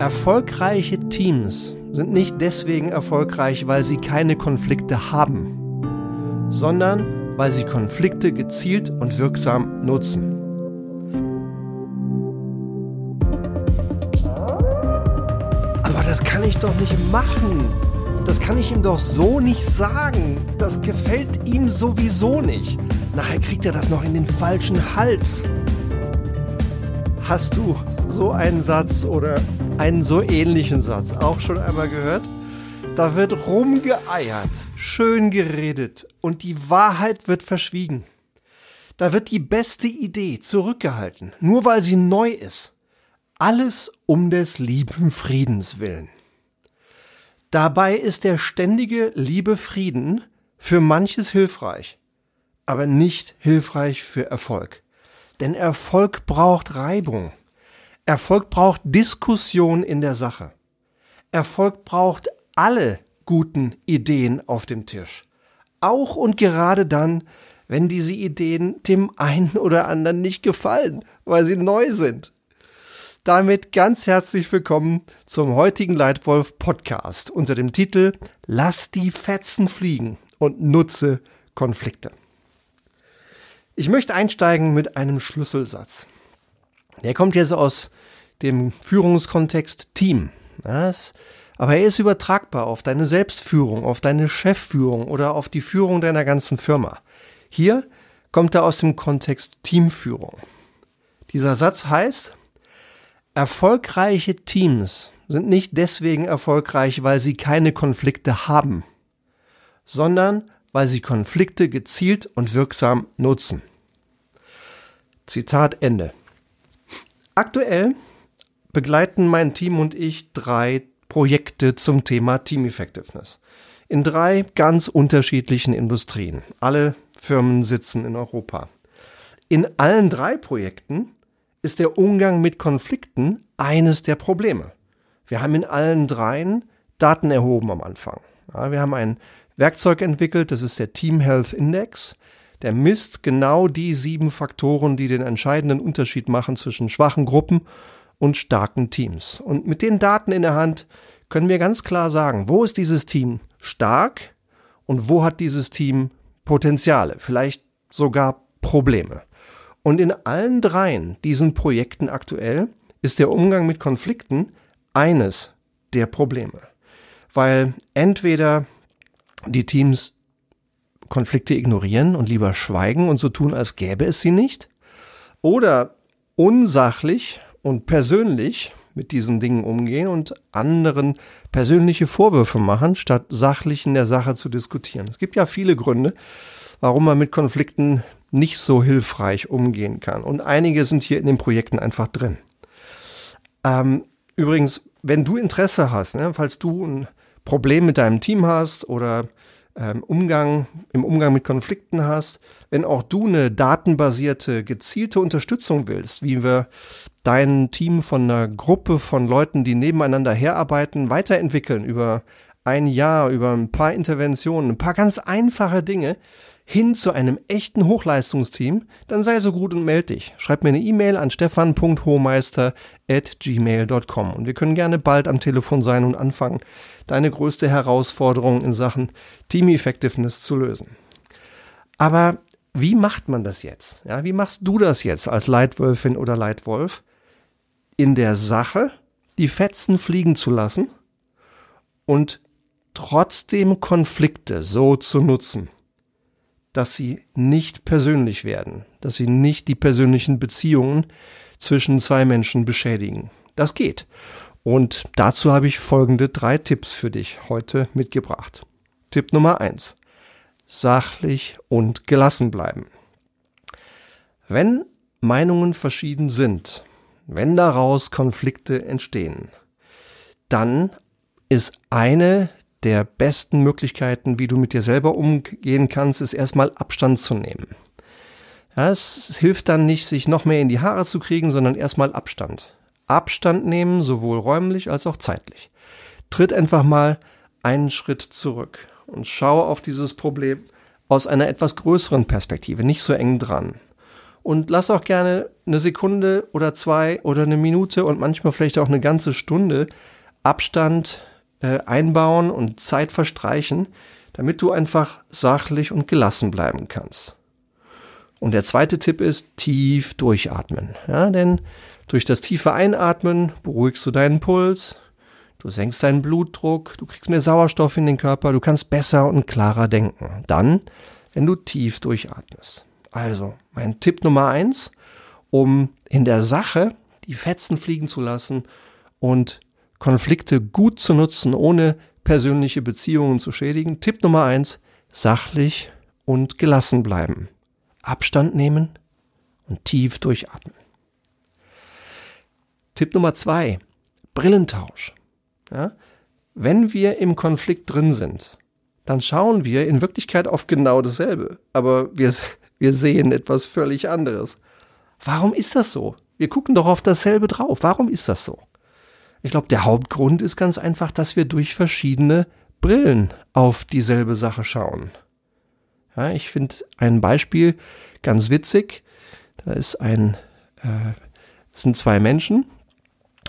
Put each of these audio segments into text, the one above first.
Erfolgreiche Teams sind nicht deswegen erfolgreich, weil sie keine Konflikte haben, sondern weil sie Konflikte gezielt und wirksam nutzen. Aber das kann ich doch nicht machen. Das kann ich ihm doch so nicht sagen. Das gefällt ihm sowieso nicht. Nachher kriegt er das noch in den falschen Hals. Hast du so einen Satz oder einen so ähnlichen Satz auch schon einmal gehört? Da wird rumgeeiert, schön geredet und die Wahrheit wird verschwiegen. Da wird die beste Idee zurückgehalten, nur weil sie neu ist. Alles um des lieben Friedens willen. Dabei ist der ständige liebe Frieden für manches hilfreich, aber nicht hilfreich für Erfolg. Denn Erfolg braucht Reibung. Erfolg braucht Diskussion in der Sache. Erfolg braucht alle guten Ideen auf dem Tisch. Auch und gerade dann, wenn diese Ideen dem einen oder anderen nicht gefallen, weil sie neu sind. Damit ganz herzlich willkommen zum heutigen Leitwolf Podcast unter dem Titel Lass die Fetzen fliegen und nutze Konflikte. Ich möchte einsteigen mit einem Schlüsselsatz. Der kommt jetzt aus dem Führungskontext Team. Das, aber er ist übertragbar auf deine Selbstführung, auf deine Chefführung oder auf die Führung deiner ganzen Firma. Hier kommt er aus dem Kontext Teamführung. Dieser Satz heißt, erfolgreiche Teams sind nicht deswegen erfolgreich, weil sie keine Konflikte haben, sondern weil sie Konflikte gezielt und wirksam nutzen. Zitat Ende. Aktuell begleiten mein Team und ich drei Projekte zum Thema Team Effectiveness. In drei ganz unterschiedlichen Industrien. Alle Firmen sitzen in Europa. In allen drei Projekten ist der Umgang mit Konflikten eines der Probleme. Wir haben in allen dreien Daten erhoben am Anfang. Ja, wir haben ein Werkzeug entwickelt, das ist der Team Health Index. Der misst genau die sieben Faktoren, die den entscheidenden Unterschied machen zwischen schwachen Gruppen und starken Teams. Und mit den Daten in der Hand können wir ganz klar sagen, wo ist dieses Team stark und wo hat dieses Team Potenziale, vielleicht sogar Probleme. Und in allen dreien diesen Projekten aktuell ist der Umgang mit Konflikten eines der Probleme. Weil entweder die Teams Konflikte ignorieren und lieber schweigen und so tun, als gäbe es sie nicht, oder unsachlich und persönlich mit diesen Dingen umgehen und anderen persönliche Vorwürfe machen, statt sachlich in der Sache zu diskutieren. Es gibt ja viele Gründe, warum man mit Konflikten nicht so hilfreich umgehen kann. Und einige sind hier in den Projekten einfach drin. Ähm, übrigens, wenn du Interesse hast, ne, falls du ein Problem mit deinem Team hast oder ähm, Umgang, im Umgang mit Konflikten hast, wenn auch du eine datenbasierte, gezielte Unterstützung willst, wie wir dein Team von einer Gruppe von Leuten, die nebeneinander herarbeiten, weiterentwickeln über ein Jahr, über ein paar Interventionen, ein paar ganz einfache Dinge, hin zu einem echten Hochleistungsteam, dann sei so gut und melde dich. Schreib mir eine E-Mail an stefan.hohmeister.gmail.com und wir können gerne bald am Telefon sein und anfangen, deine größte Herausforderung in Sachen Team Effectiveness zu lösen. Aber wie macht man das jetzt? Ja, wie machst du das jetzt als Leitwölfin oder Leitwolf? In der Sache die Fetzen fliegen zu lassen und trotzdem Konflikte so zu nutzen, dass sie nicht persönlich werden, dass sie nicht die persönlichen Beziehungen zwischen zwei Menschen beschädigen. Das geht. Und dazu habe ich folgende drei Tipps für dich heute mitgebracht. Tipp Nummer eins: Sachlich und gelassen bleiben. Wenn Meinungen verschieden sind, wenn daraus Konflikte entstehen, dann ist eine der besten Möglichkeiten, wie du mit dir selber umgehen kannst, ist erstmal Abstand zu nehmen. Ja, es hilft dann nicht, sich noch mehr in die Haare zu kriegen, sondern erstmal Abstand. Abstand nehmen, sowohl räumlich als auch zeitlich. Tritt einfach mal einen Schritt zurück und schau auf dieses Problem aus einer etwas größeren Perspektive, nicht so eng dran. Und lass auch gerne eine Sekunde oder zwei oder eine Minute und manchmal vielleicht auch eine ganze Stunde Abstand äh, einbauen und Zeit verstreichen, damit du einfach sachlich und gelassen bleiben kannst. Und der zweite Tipp ist tief durchatmen. Ja, denn durch das tiefe Einatmen beruhigst du deinen Puls, du senkst deinen Blutdruck, du kriegst mehr Sauerstoff in den Körper, du kannst besser und klarer denken. Dann, wenn du tief durchatmest. Also, mein Tipp Nummer eins, um in der Sache die Fetzen fliegen zu lassen und Konflikte gut zu nutzen, ohne persönliche Beziehungen zu schädigen. Tipp Nummer eins, sachlich und gelassen bleiben. Abstand nehmen und tief durchatmen. Tipp Nummer zwei, Brillentausch. Ja? Wenn wir im Konflikt drin sind, dann schauen wir in Wirklichkeit auf genau dasselbe, aber wir, wir sehen etwas völlig anderes. Warum ist das so? Wir gucken doch auf dasselbe drauf. Warum ist das so? Ich glaube, der Hauptgrund ist ganz einfach, dass wir durch verschiedene Brillen auf dieselbe Sache schauen. Ja, ich finde ein Beispiel ganz witzig. Da ist ein, äh, sind zwei Menschen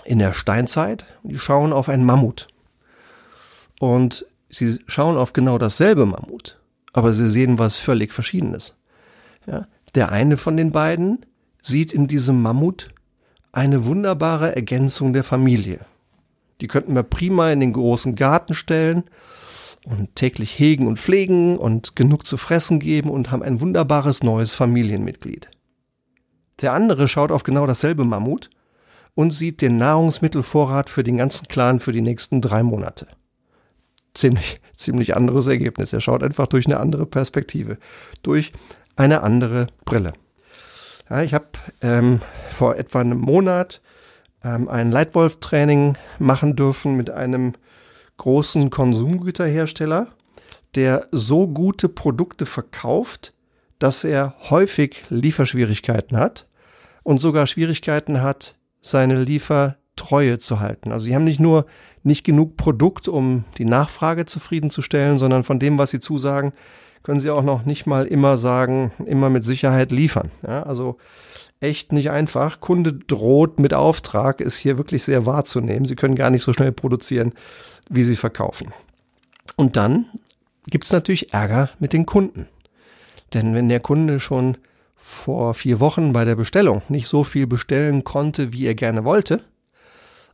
in der Steinzeit und die schauen auf einen Mammut. Und sie schauen auf genau dasselbe Mammut, aber sie sehen was völlig Verschiedenes. Ja, der eine von den beiden sieht in diesem Mammut eine wunderbare Ergänzung der Familie. Die könnten wir prima in den großen Garten stellen und täglich hegen und pflegen und genug zu fressen geben und haben ein wunderbares neues Familienmitglied. Der andere schaut auf genau dasselbe Mammut und sieht den Nahrungsmittelvorrat für den ganzen Clan für die nächsten drei Monate. Ziemlich, ziemlich anderes Ergebnis. Er schaut einfach durch eine andere Perspektive, durch eine andere Brille. Ja, ich habe ähm, vor etwa einem Monat ähm, ein Leitwolf-Training machen dürfen mit einem großen Konsumgüterhersteller, der so gute Produkte verkauft, dass er häufig Lieferschwierigkeiten hat und sogar Schwierigkeiten hat, seine Liefertreue zu halten. Also sie haben nicht nur nicht genug Produkt, um die Nachfrage zufriedenzustellen, sondern von dem, was sie zusagen, können Sie auch noch nicht mal immer sagen, immer mit Sicherheit liefern. Ja, also echt nicht einfach. Kunde droht mit Auftrag, ist hier wirklich sehr wahrzunehmen. Sie können gar nicht so schnell produzieren, wie Sie verkaufen. Und dann gibt es natürlich Ärger mit den Kunden. Denn wenn der Kunde schon vor vier Wochen bei der Bestellung nicht so viel bestellen konnte, wie er gerne wollte,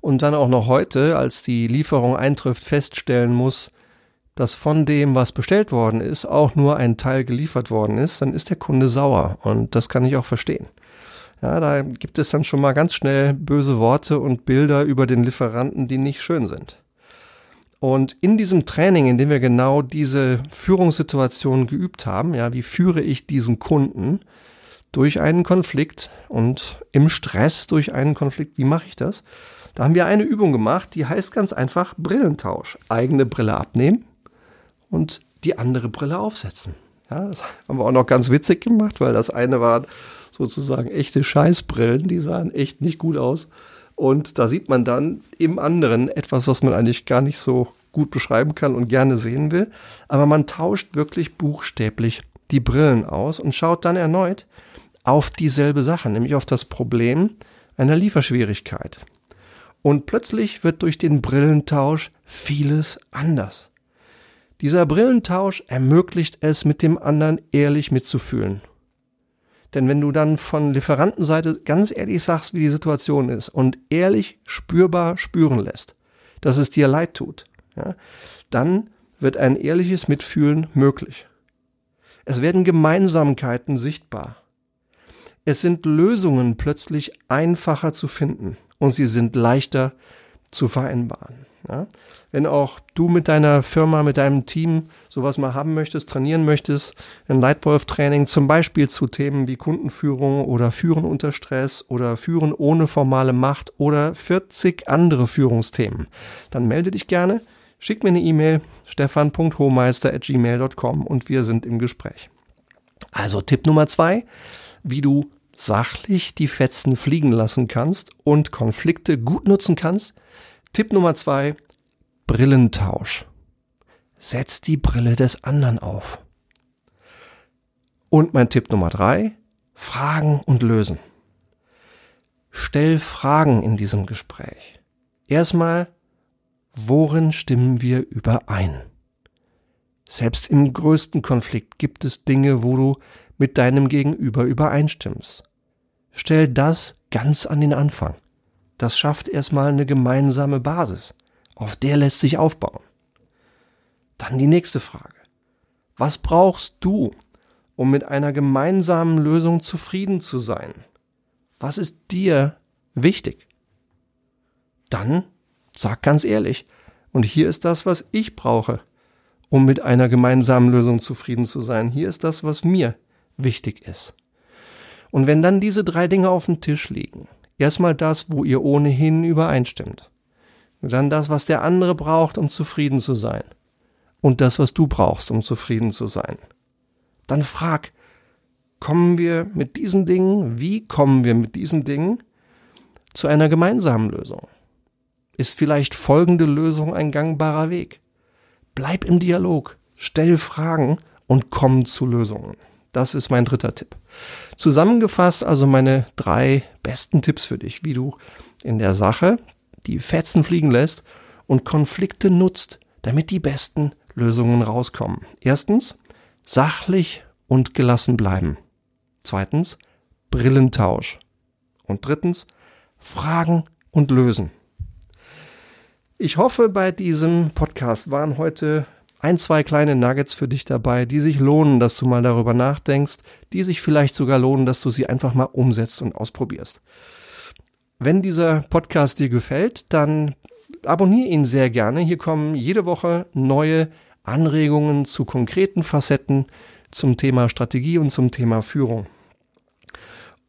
und dann auch noch heute, als die Lieferung eintrifft, feststellen muss, dass von dem, was bestellt worden ist, auch nur ein Teil geliefert worden ist, dann ist der Kunde sauer. Und das kann ich auch verstehen. Ja, da gibt es dann schon mal ganz schnell böse Worte und Bilder über den Lieferanten, die nicht schön sind. Und in diesem Training, in dem wir genau diese Führungssituation geübt haben, ja, wie führe ich diesen Kunden durch einen Konflikt und im Stress durch einen Konflikt, wie mache ich das? Da haben wir eine Übung gemacht, die heißt ganz einfach Brillentausch. Eigene Brille abnehmen, und die andere Brille aufsetzen. Ja, das haben wir auch noch ganz witzig gemacht, weil das eine waren sozusagen echte Scheißbrillen, die sahen echt nicht gut aus. Und da sieht man dann im anderen etwas, was man eigentlich gar nicht so gut beschreiben kann und gerne sehen will. Aber man tauscht wirklich buchstäblich die Brillen aus und schaut dann erneut auf dieselbe Sache, nämlich auf das Problem einer Lieferschwierigkeit. Und plötzlich wird durch den Brillentausch vieles anders. Dieser Brillentausch ermöglicht es, mit dem anderen ehrlich mitzufühlen. Denn wenn du dann von Lieferantenseite ganz ehrlich sagst, wie die Situation ist und ehrlich spürbar spüren lässt, dass es dir leid tut, ja, dann wird ein ehrliches Mitfühlen möglich. Es werden Gemeinsamkeiten sichtbar. Es sind Lösungen plötzlich einfacher zu finden und sie sind leichter zu vereinbaren. Ja? Wenn auch du mit deiner Firma, mit deinem Team sowas mal haben möchtest, trainieren möchtest, ein Leitwolf-Training zum Beispiel zu Themen wie Kundenführung oder Führen unter Stress oder Führen ohne formale Macht oder 40 andere Führungsthemen, dann melde dich gerne, schick mir eine E-Mail stefan.hohmeister.gmail.com und wir sind im Gespräch. Also Tipp Nummer zwei, wie du sachlich die Fetzen fliegen lassen kannst und Konflikte gut nutzen kannst, Tipp Nummer zwei, Brillentausch. Setz die Brille des anderen auf. Und mein Tipp Nummer drei, Fragen und lösen. Stell Fragen in diesem Gespräch. Erstmal, worin stimmen wir überein? Selbst im größten Konflikt gibt es Dinge, wo du mit deinem Gegenüber übereinstimmst. Stell das ganz an den Anfang. Das schafft erstmal eine gemeinsame Basis. Auf der lässt sich aufbauen. Dann die nächste Frage. Was brauchst du, um mit einer gemeinsamen Lösung zufrieden zu sein? Was ist dir wichtig? Dann sag ganz ehrlich, und hier ist das, was ich brauche, um mit einer gemeinsamen Lösung zufrieden zu sein. Hier ist das, was mir wichtig ist. Und wenn dann diese drei Dinge auf dem Tisch liegen, erstmal das, wo ihr ohnehin übereinstimmt, und dann das, was der andere braucht, um zufrieden zu sein, und das, was du brauchst, um zufrieden zu sein, dann frag, kommen wir mit diesen Dingen, wie kommen wir mit diesen Dingen zu einer gemeinsamen Lösung? Ist vielleicht folgende Lösung ein gangbarer Weg? Bleib im Dialog, stell Fragen und komm zu Lösungen. Das ist mein dritter Tipp. Zusammengefasst also meine drei besten Tipps für dich, wie du in der Sache die Fetzen fliegen lässt und Konflikte nutzt, damit die besten Lösungen rauskommen. Erstens, sachlich und gelassen bleiben. Zweitens, Brillentausch. Und drittens, Fragen und lösen. Ich hoffe, bei diesem Podcast waren heute ein, zwei kleine Nuggets für dich dabei, die sich lohnen, dass du mal darüber nachdenkst, die sich vielleicht sogar lohnen, dass du sie einfach mal umsetzt und ausprobierst. Wenn dieser Podcast dir gefällt, dann abonniere ihn sehr gerne. Hier kommen jede Woche neue Anregungen zu konkreten Facetten zum Thema Strategie und zum Thema Führung.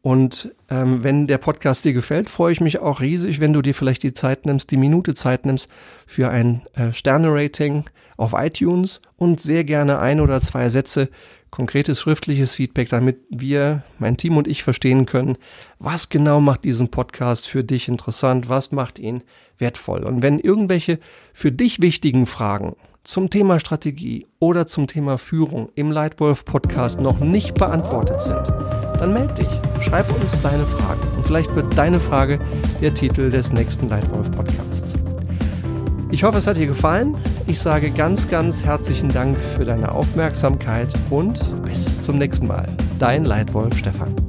Und ähm, wenn der Podcast dir gefällt, freue ich mich auch riesig, wenn du dir vielleicht die Zeit nimmst, die Minute Zeit nimmst für ein äh, Sterne-Rating auf iTunes und sehr gerne ein oder zwei Sätze konkretes schriftliches Feedback, damit wir, mein Team und ich verstehen können, was genau macht diesen Podcast für dich interessant, was macht ihn wertvoll. Und wenn irgendwelche für dich wichtigen Fragen zum Thema Strategie oder zum Thema Führung im Lightwolf Podcast noch nicht beantwortet sind, dann melde dich, schreib uns deine Frage und vielleicht wird deine Frage der Titel des nächsten Lightwolf Podcasts. Ich hoffe, es hat dir gefallen. Ich sage ganz, ganz herzlichen Dank für deine Aufmerksamkeit und bis zum nächsten Mal. Dein Leitwolf Stefan.